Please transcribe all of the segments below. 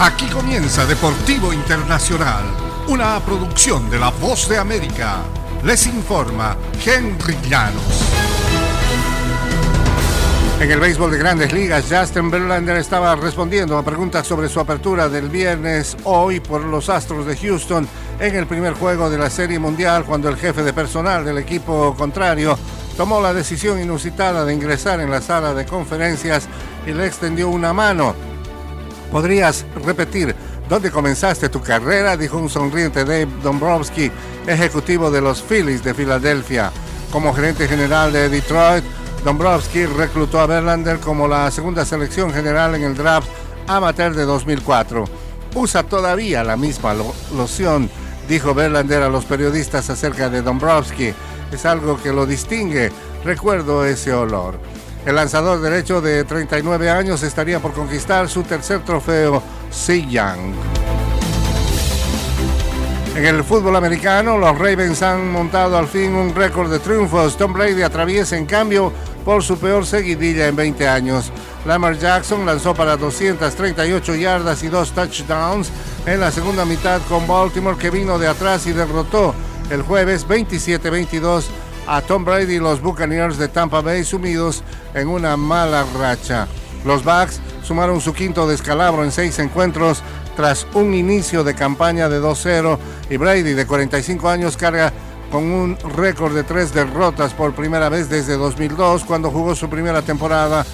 Aquí comienza Deportivo Internacional, una producción de La Voz de América. Les informa Henry Llanos. En el béisbol de grandes ligas, Justin Verlander estaba respondiendo a preguntas sobre su apertura del viernes hoy por los Astros de Houston en el primer juego de la Serie Mundial cuando el jefe de personal del equipo contrario tomó la decisión inusitada de ingresar en la sala de conferencias y le extendió una mano ¿Podrías repetir dónde comenzaste tu carrera? Dijo un sonriente Dave Dombrowski, ejecutivo de los Phillies de Filadelfia. Como gerente general de Detroit, Dombrowski reclutó a Verlander como la segunda selección general en el draft amateur de 2004. Usa todavía la misma loción, dijo Verlander a los periodistas acerca de Dombrowski. Es algo que lo distingue. Recuerdo ese olor. El lanzador derecho de 39 años estaría por conquistar su tercer trofeo Young. En el fútbol americano, los Ravens han montado al fin un récord de triunfos. Tom Brady atraviesa en cambio por su peor seguidilla en 20 años. Lamar Jackson lanzó para 238 yardas y dos touchdowns en la segunda mitad con Baltimore que vino de atrás y derrotó el jueves 27-22 a Tom Brady y los Buccaneers de Tampa Bay sumidos en una mala racha. Los Bucks sumaron su quinto descalabro en seis encuentros tras un inicio de campaña de 2-0 y Brady de 45 años carga con un récord de tres derrotas por primera vez desde 2002 cuando jugó su primera temporada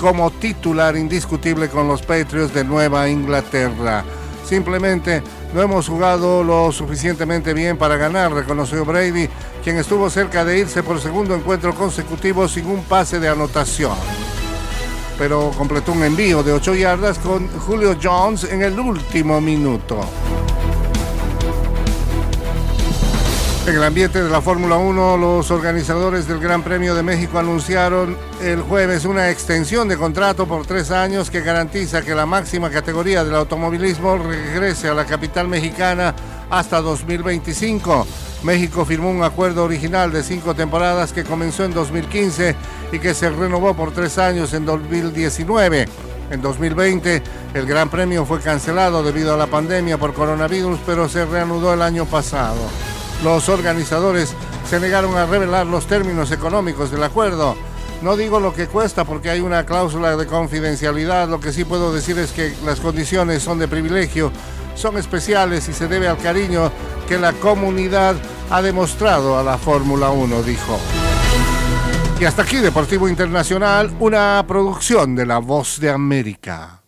como titular indiscutible con los Patriots de Nueva Inglaterra. Simplemente no hemos jugado lo suficientemente bien para ganar, reconoció Brady, quien estuvo cerca de irse por segundo encuentro consecutivo sin un pase de anotación. Pero completó un envío de 8 yardas con Julio Jones en el último minuto. En el ambiente de la Fórmula 1, los organizadores del Gran Premio de México anunciaron el jueves una extensión de contrato por tres años que garantiza que la máxima categoría del automovilismo regrese a la capital mexicana hasta 2025. México firmó un acuerdo original de cinco temporadas que comenzó en 2015 y que se renovó por tres años en 2019. En 2020 el Gran Premio fue cancelado debido a la pandemia por coronavirus, pero se reanudó el año pasado. Los organizadores se negaron a revelar los términos económicos del acuerdo. No digo lo que cuesta porque hay una cláusula de confidencialidad, lo que sí puedo decir es que las condiciones son de privilegio, son especiales y se debe al cariño que la comunidad ha demostrado a la Fórmula 1, dijo. Y hasta aquí Deportivo Internacional, una producción de La Voz de América.